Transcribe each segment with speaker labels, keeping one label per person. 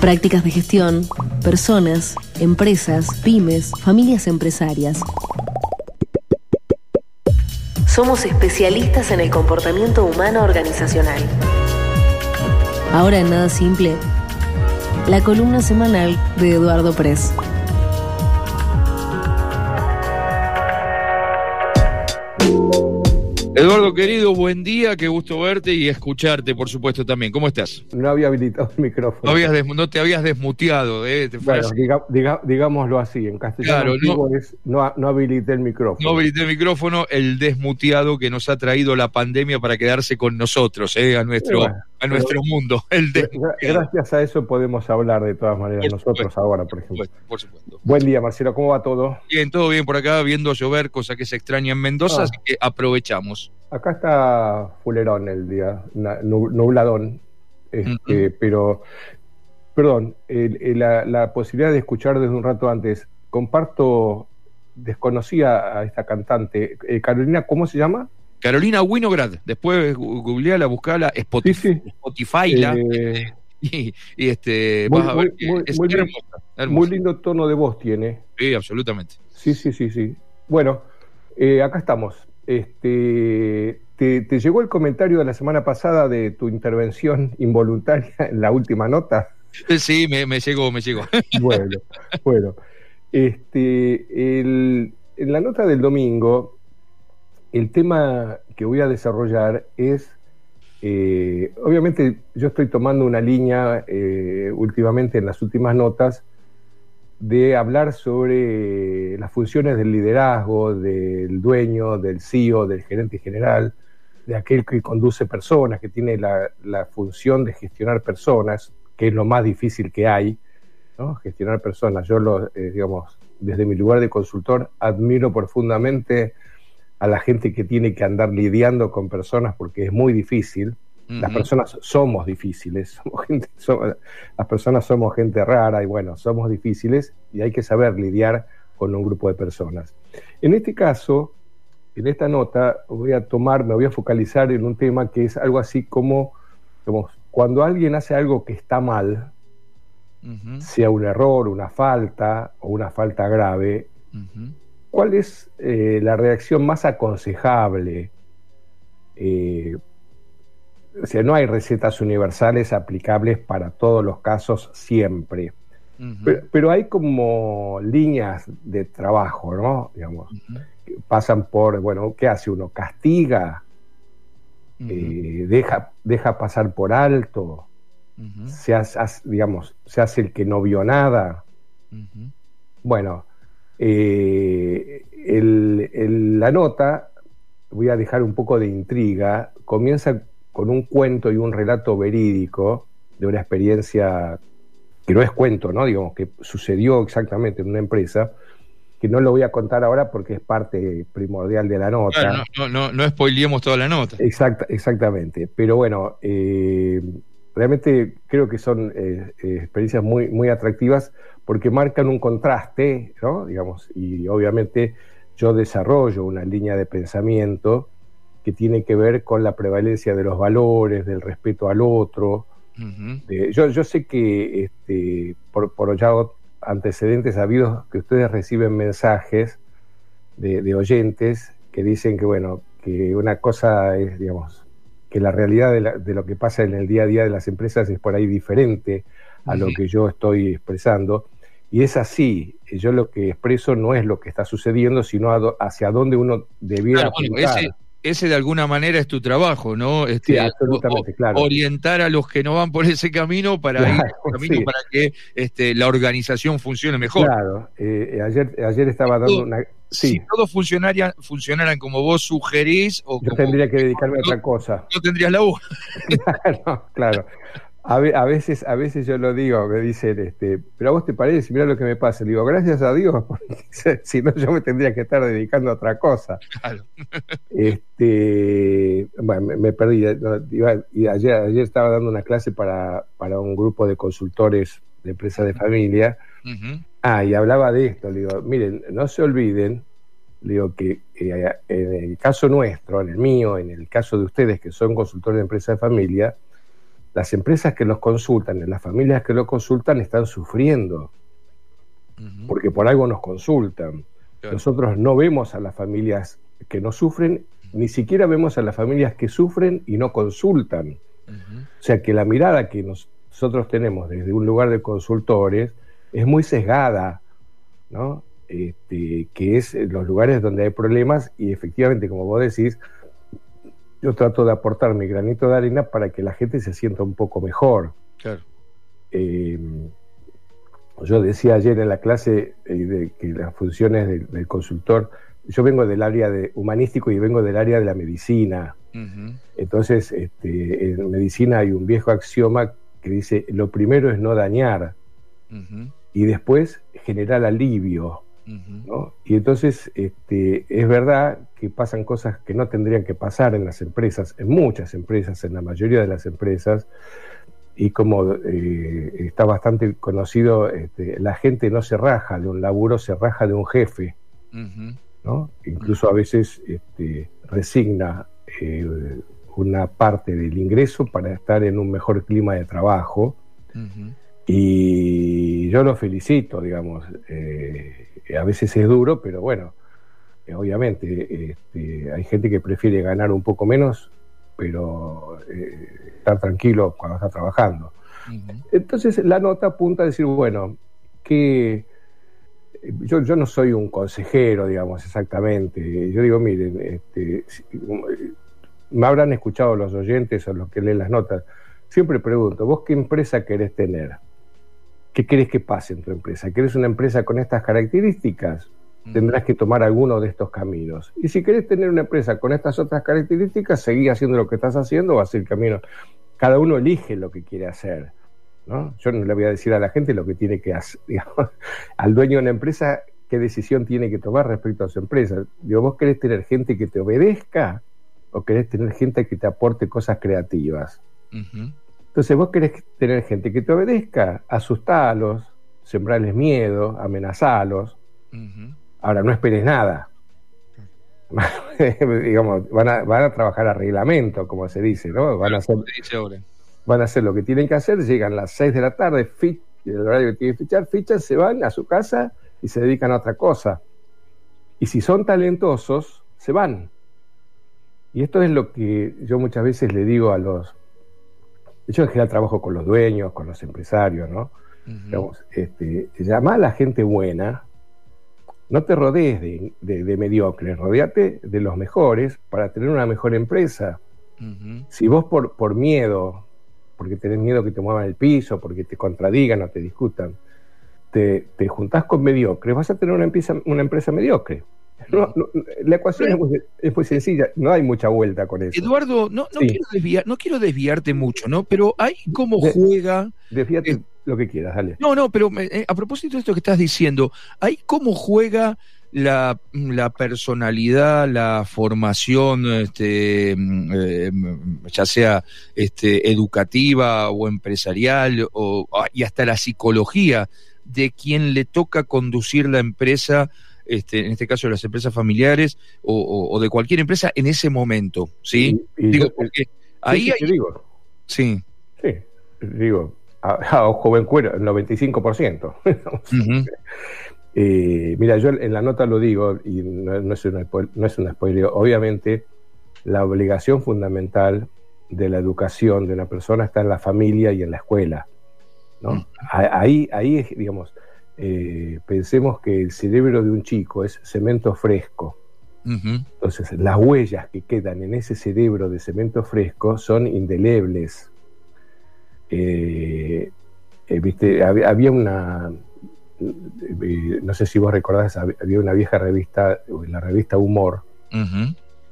Speaker 1: Prácticas de gestión, personas, empresas, pymes, familias empresarias. Somos especialistas en el comportamiento humano organizacional. Ahora en Nada Simple, la columna semanal de Eduardo Press.
Speaker 2: Eduardo querido, buen día, qué gusto verte y escucharte, por supuesto, también. ¿Cómo estás?
Speaker 3: No había habilitado el micrófono.
Speaker 2: No, te habías desmuteado, ¿eh?
Speaker 3: bueno, digámoslo así, en castellano
Speaker 2: claro,
Speaker 3: no, no, habilité el micrófono.
Speaker 2: No habilité el micrófono, el desmuteado que nos ha traído la pandemia para quedarse con nosotros, ¿eh? A nuestro, a nuestro mundo. El
Speaker 3: gracias a eso podemos hablar de todas maneras nosotros ahora, por ejemplo. Por supuesto. Buen día, Marcelo, ¿cómo va todo?
Speaker 2: Bien, todo bien por acá, viendo llover, cosa que se extraña en Mendoza, ah. así que aprovechamos.
Speaker 3: Acá está fulerón el día, nubladón, este, pero, perdón, la, posibilidad de escuchar desde un rato antes, comparto, desconocía a esta cantante, eh, Carolina, ¿cómo se llama?
Speaker 2: Carolina Winograd, después googleala, buscala, Spotify, Spotify la, eh, y, este,
Speaker 3: vas a ver muy, lindo tono de voz tiene.
Speaker 2: Sí, absolutamente.
Speaker 3: Sí, sí, sí, sí. Bueno, eh, acá estamos. Este, te, llegó el comentario de la semana pasada de tu intervención involuntaria en la última nota?
Speaker 2: Sí, me, llegó, me llegó.
Speaker 3: Bueno, bueno. Este, en la nota del domingo, el tema que voy a desarrollar es, eh, obviamente yo estoy tomando una línea eh, últimamente en las últimas notas de hablar sobre las funciones del liderazgo, del dueño, del CEO, del gerente general, de aquel que conduce personas, que tiene la, función de gestionar personas, que es lo más difícil que hay, ¿no? gestionar personas. Yo, lo, eh, digamos, desde mi lugar de consultor, admiro profundamente a la gente que tiene que andar lidiando con personas porque es muy difícil. Las personas somos difíciles, somos gente, las personas somos gente rara y bueno, somos difíciles y hay que saber lidiar con un grupo de personas. En este caso, en esta nota voy a tomar, me voy a focalizar en un tema que es algo así como, cuando alguien hace algo que está mal, sea un error, una falta o una falta grave, ¿cuál es eh, la reacción más aconsejable? Eh, o sea, no hay recetas universales aplicables para todos los casos siempre. pero, hay como líneas de trabajo, ¿no? Digamos, pasan por, bueno, ¿qué hace uno? ¿Castiga? Eh, deja, deja pasar por alto? se hace, digamos, se hace el que no vio nada. Bueno, eh, la nota, voy a dejar un poco de intriga, comienza con un cuento y un relato verídico de una experiencia que no es cuento, ¿no? Digamos, que sucedió exactamente en una empresa, que no lo voy a contar ahora porque es parte primordial de la nota.
Speaker 2: no, no, no, spoileemos toda la nota.
Speaker 3: exactamente. Pero bueno, eh, realmente creo que son eh, experiencias muy, muy atractivas porque marcan un contraste, ¿no? Digamos, y obviamente yo desarrollo una línea de pensamiento que tiene que ver con la prevalencia de los valores, del respeto al otro. yo, yo sé que este, por, por ya antecedentes habidos que ustedes reciben mensajes de, oyentes que dicen que, bueno, que una cosa es, digamos, que la realidad de, lo que pasa en el día a día de las empresas es por ahí diferente a lo que yo estoy expresando. Y es así, yo lo que expreso no es lo que está sucediendo, sino hacia dónde uno debiera
Speaker 2: ese de alguna manera es tu trabajo, ¿no?
Speaker 3: Este, sí, absolutamente, claro.
Speaker 2: Orientar a los que no van por ese camino para ir camino para que este, la organización funcione mejor.
Speaker 3: Claro, eh, ayer, ayer estaba dando una.
Speaker 2: Si todos funcionaran, funcionaran como vos sugerís. O
Speaker 3: Yo tendría que dedicarme a otra cosa.
Speaker 2: No tendrías la voz.
Speaker 3: claro, claro. A, veces, a veces yo lo digo, me dicen, este, pero a vos te parece, mira lo que me pasa. Le digo, gracias a Dios, porque si no yo me tendría que estar dedicando a otra cosa. Claro. Este, bueno, me, perdí. Y ayer, ayer estaba dando una clase para, para un grupo de consultores de empresas de familia. Ah, y hablaba de esto. Le digo, miren, no se olviden, le digo que eh, en el caso nuestro, en el mío, en el caso de ustedes que son consultores de empresas de familia, las empresas que los consultan, las familias que lo consultan están sufriendo, porque por algo nos consultan. Nosotros no vemos a las familias que no sufren, ni siquiera vemos a las familias que sufren y no consultan. O sea que la mirada que nosotros tenemos desde un lugar de consultores es muy sesgada, ¿no? Este, que es los lugares donde hay problemas y efectivamente, como vos decís, yo trato de aportar mi granito de arena para que la gente se sienta un poco mejor. Claro. Em, yo decía ayer en la clase eh, de que las funciones del, consultor, yo vengo del área de humanístico y vengo del área de la medicina. Entonces, este, en medicina hay un viejo axioma que dice, lo primero es no dañar y después generar alivio. Y entonces este, es verdad que pasan cosas que no tendrían que pasar en las empresas, en muchas empresas, en la mayoría de las empresas, y como eh, está bastante conocido, este, la gente no se raja de un laburo, se raja de un jefe, ¿no? Incluso a veces este, resigna eh, una parte del ingreso para estar en un mejor clima de trabajo. Y yo lo felicito, digamos. Eh, a veces es duro, pero bueno, eh, obviamente este, hay gente que prefiere ganar un poco menos, pero eh, estar tranquilo cuando está trabajando. Entonces la nota apunta a decir, bueno, que yo, yo no soy un consejero, digamos, exactamente. Yo digo, miren, este, me habrán escuchado los oyentes o los que leen las notas. Siempre pregunto, ¿vos qué empresa querés tener? ¿Qué querés que pase en tu empresa? ¿Querés una empresa con estas características? Mm. Tendrás que tomar alguno de estos caminos. Y si querés tener una empresa con estas otras características, seguí haciendo lo que estás haciendo, ser el camino. Cada uno elige lo que quiere hacer. ¿no? Yo no le voy a decir a la gente lo que tiene que hacer. al dueño de una empresa, qué decisión tiene que tomar respecto a su empresa. Digo, ¿vos querés tener gente que te obedezca o querés tener gente que te aporte cosas creativas? Entonces vos querés tener gente que te obedezca, asustalos, sembrarles miedo, amenazalos. Ahora, no esperes nada. Digamos, van a, van a trabajar a reglamento, como se dice, ¿no? Van a hacer, van a hacer lo que tienen que hacer, llegan a las 6 de la tarde, el horario que tienen que fichar, fichan, se van a su casa y se dedican a otra cosa. Y si son talentosos, se van. Y esto es lo que yo muchas veces le digo a los yo en general trabajo con los dueños, con los empresarios, ¿no? Este, llama a la gente buena, no te rodees de, mediocres, rodeate de los mejores para tener una mejor empresa. Si vos por, por miedo, porque tenés miedo que te muevan el piso, porque te contradigan o te discutan, te, te juntás con mediocres, vas a tener una empresa, una empresa mediocre la ecuación es, muy, sencilla, no hay mucha vuelta con eso.
Speaker 2: Eduardo, no, quiero, desviar, no quiero desviarte mucho, ¿no? Pero hay cómo juega.
Speaker 3: Desvíate eh, lo que quieras, dale.
Speaker 2: No, no, pero eh, a propósito de esto que estás diciendo, hay cómo juega la, personalidad, la formación, este, mm, eh, ya sea este, educativa o empresarial, o, ah, y hasta la psicología de quien le toca conducir la empresa este, en este caso de las empresas familiares o, de cualquier empresa en ese momento, ¿sí? digo, porque ahí
Speaker 3: hay... Digo. Sí. Sí, digo, a, ojo buen cuero, el 95%. eh, mira, yo en la nota lo digo, y no, es, una, no es una spoiler, obviamente la obligación fundamental de la educación de una persona está en la familia y en la escuela. ¿no? Ahí, ahí, digamos, eh, pensemos que el cerebro de un chico es cemento fresco. Entonces, las huellas que quedan en ese cerebro de cemento fresco son indelebles. Eh, eh, ¿viste? Había, una, no sé si vos recordás, había una vieja revista, la revista Humor,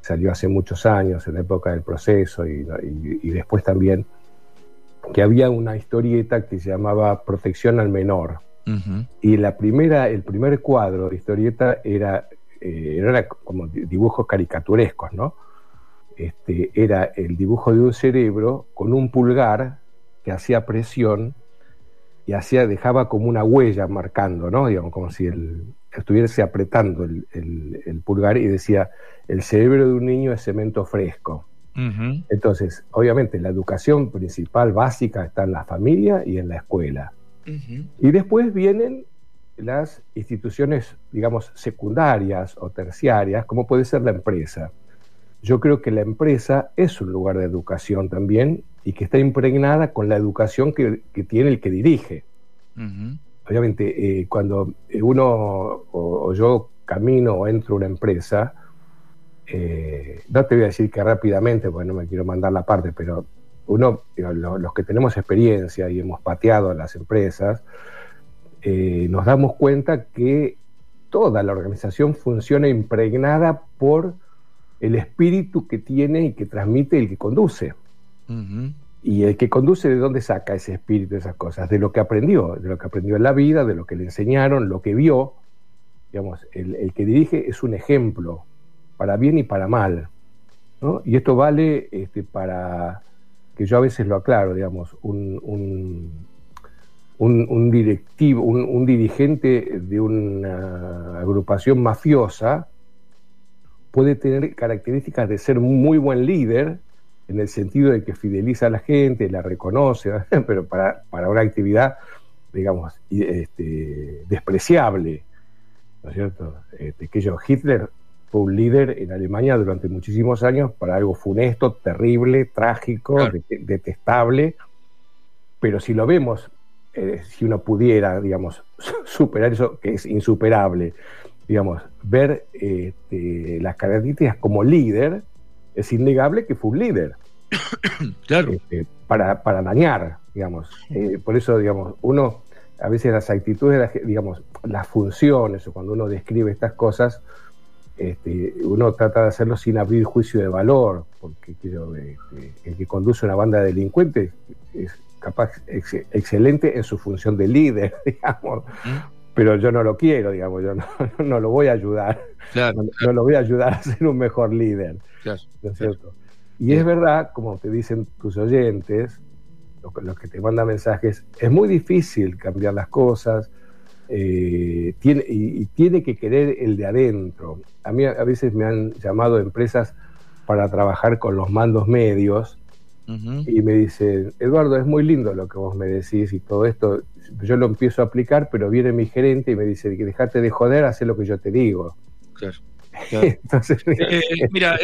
Speaker 3: salió hace muchos años, en la época del proceso y, y después también, que había una historieta que se llamaba Protección al Menor. Y la primera, el primer cuadro de historieta era, eh, era como dibujos caricaturescos, ¿no? Este, era el dibujo de un cerebro con un pulgar que hacía presión y hacía, dejaba como una huella marcando, ¿no? Digamos, como si el, estuviese apretando el, pulgar y decía, el cerebro de un niño es cemento fresco. Entonces, obviamente, la educación principal, básica, está en la familia y en la escuela. Y después vienen las instituciones, digamos, secundarias o terciarias, como puede ser la empresa. Yo creo que la empresa es un lugar de educación también y que está impregnada con la educación que, tiene el que dirige. Obviamente, eh, cuando uno o, yo camino o entro a una empresa, eh, no te voy a decir que rápidamente, porque no me quiero mandar la parte, pero uno, los que tenemos experiencia y hemos pateado a las empresas, eh, nos damos cuenta que toda la organización funciona impregnada por el espíritu que tiene y que transmite el que conduce. Y el que conduce, ¿de dónde saca ese espíritu, esas cosas? De lo que aprendió, de lo que aprendió en la vida, de lo que le enseñaron, lo que vio. Digamos, el, que dirige es un ejemplo, para bien y para mal. Y esto vale este, para, que yo a veces lo aclaro, digamos, un, un, directivo, un, dirigente de una agrupación mafiosa puede tener características de ser muy buen líder, en el sentido de que fideliza a la gente, la reconoce, pero para, para una actividad, digamos, este, despreciable, ¿no es cierto? Este, que yo, Hitler fue un líder en Alemania durante muchísimos años para algo funesto, terrible, trágico, detestable, pero si lo vemos eh, si uno pudiera, digamos, superar eso que es insuperable, digamos, ver este, las características como líder, es innegable que fue un líder.
Speaker 2: claro.
Speaker 3: Este, para, dañar, digamos. Eh, por eso, digamos, uno, a veces las actitudes, digamos, las funciones, o cuando uno describe estas cosas, este, uno trata de hacerlo sin abrir juicio de valor, porque el que conduce una banda de delincuentes es capaz excelente en su función de líder, digamos, pero yo no lo quiero, digamos, yo no, lo voy a ayudar, no, lo voy a ayudar a ser un mejor líder, ¿no es cierto? Y es verdad, como te dicen tus oyentes, los, que te mandan mensajes, es muy difícil cambiar las cosas, eh, tiene, y, tiene que querer el de adentro. A mí a veces me han llamado empresas para trabajar con los mandos medios y me dice, Eduardo, es muy lindo lo que vos me decís y todo esto, yo lo empiezo a aplicar, pero viene mi gerente y me dice, que dejate de joder, haz lo que yo te digo.
Speaker 2: Claro. Entonces, eh, mira,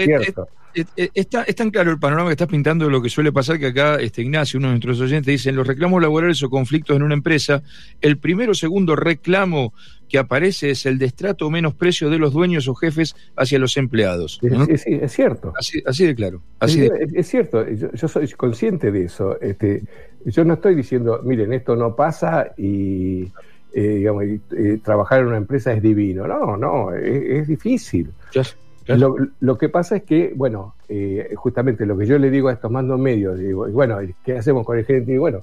Speaker 2: está, es tan claro el panorama que estás pintando de lo que suele pasar que acá este, Ignacio, uno de nuestros oyentes, dice, en los reclamos laborales o conflictos en una empresa, el primero o segundo reclamo que aparece es el destrato o menosprecio de los dueños o jefes hacia los empleados.
Speaker 3: Sí, es cierto.
Speaker 2: Así, de claro.
Speaker 3: Así es, cierto, yo, soy consciente de eso. Este, yo no estoy diciendo, miren, esto no pasa y, eh, digamos, trabajar en una empresa es divino. No, no, es, difícil. Lo, que pasa es que, bueno, eh, justamente lo que yo le digo a estos mandos medios, digo, bueno, ¿qué hacemos con el gerente? Y bueno,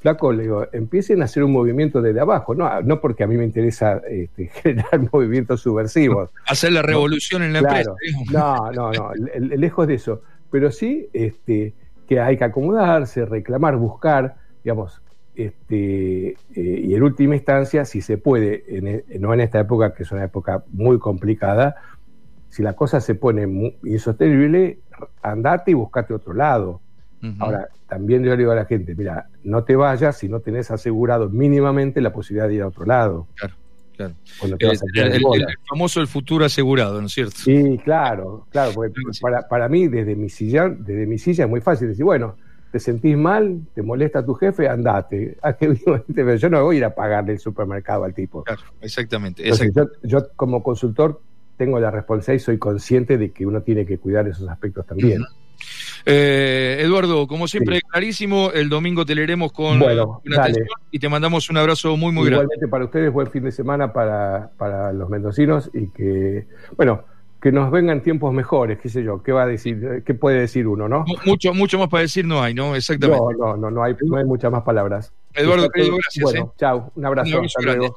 Speaker 3: flaco, le digo, empiecen a hacer un movimiento desde abajo, no, no porque a mí me interesa este, generar movimientos subversivos.
Speaker 2: Hacer la revolución en la empresa.
Speaker 3: No, no, no, lejos de eso. Pero sí este, que hay que acomodarse, reclamar, buscar, digamos, este, eh, y en última instancia, si se puede, e, no en esta época, que es una época muy complicada, si la cosa se pone insostenible, andate y buscate otro lado. Ahora, también yo le digo a la gente, mira, no te vayas si no tenés asegurado mínimamente la posibilidad de ir a otro lado.
Speaker 2: Claro, claro. El, famoso el futuro asegurado, ¿no es cierto?
Speaker 3: Sí, claro, claro, porque para, para, mí desde mi silla, desde mi silla es muy fácil decir, bueno, te sentís mal, te molesta tu jefe, andate. Ah, yo no voy a ir a pagarle el supermercado al tipo.
Speaker 2: Claro, exactamente.
Speaker 3: yo, como consultor tengo la responsabilidad y soy consciente de que uno tiene que cuidar esos aspectos también.
Speaker 2: Eh, Eduardo, como siempre, clarísimo. El domingo te leeremos con
Speaker 3: bueno, una atención
Speaker 2: y te mandamos un abrazo muy, muy grande.
Speaker 3: Igualmente para ustedes, buen fin de semana para, para los mendocinos y que, bueno, que nos vengan tiempos mejores, qué sé yo, qué va a decir, qué puede decir uno, ¿no?
Speaker 2: Mucho, mucho más para decir no hay, ¿no? Exactamente.
Speaker 3: No, no, no, no hay, no hay muchas más palabras.
Speaker 2: Eduardo, querido, gracias.
Speaker 3: Bueno, ¿eh? chao, un abrazo, hasta luego.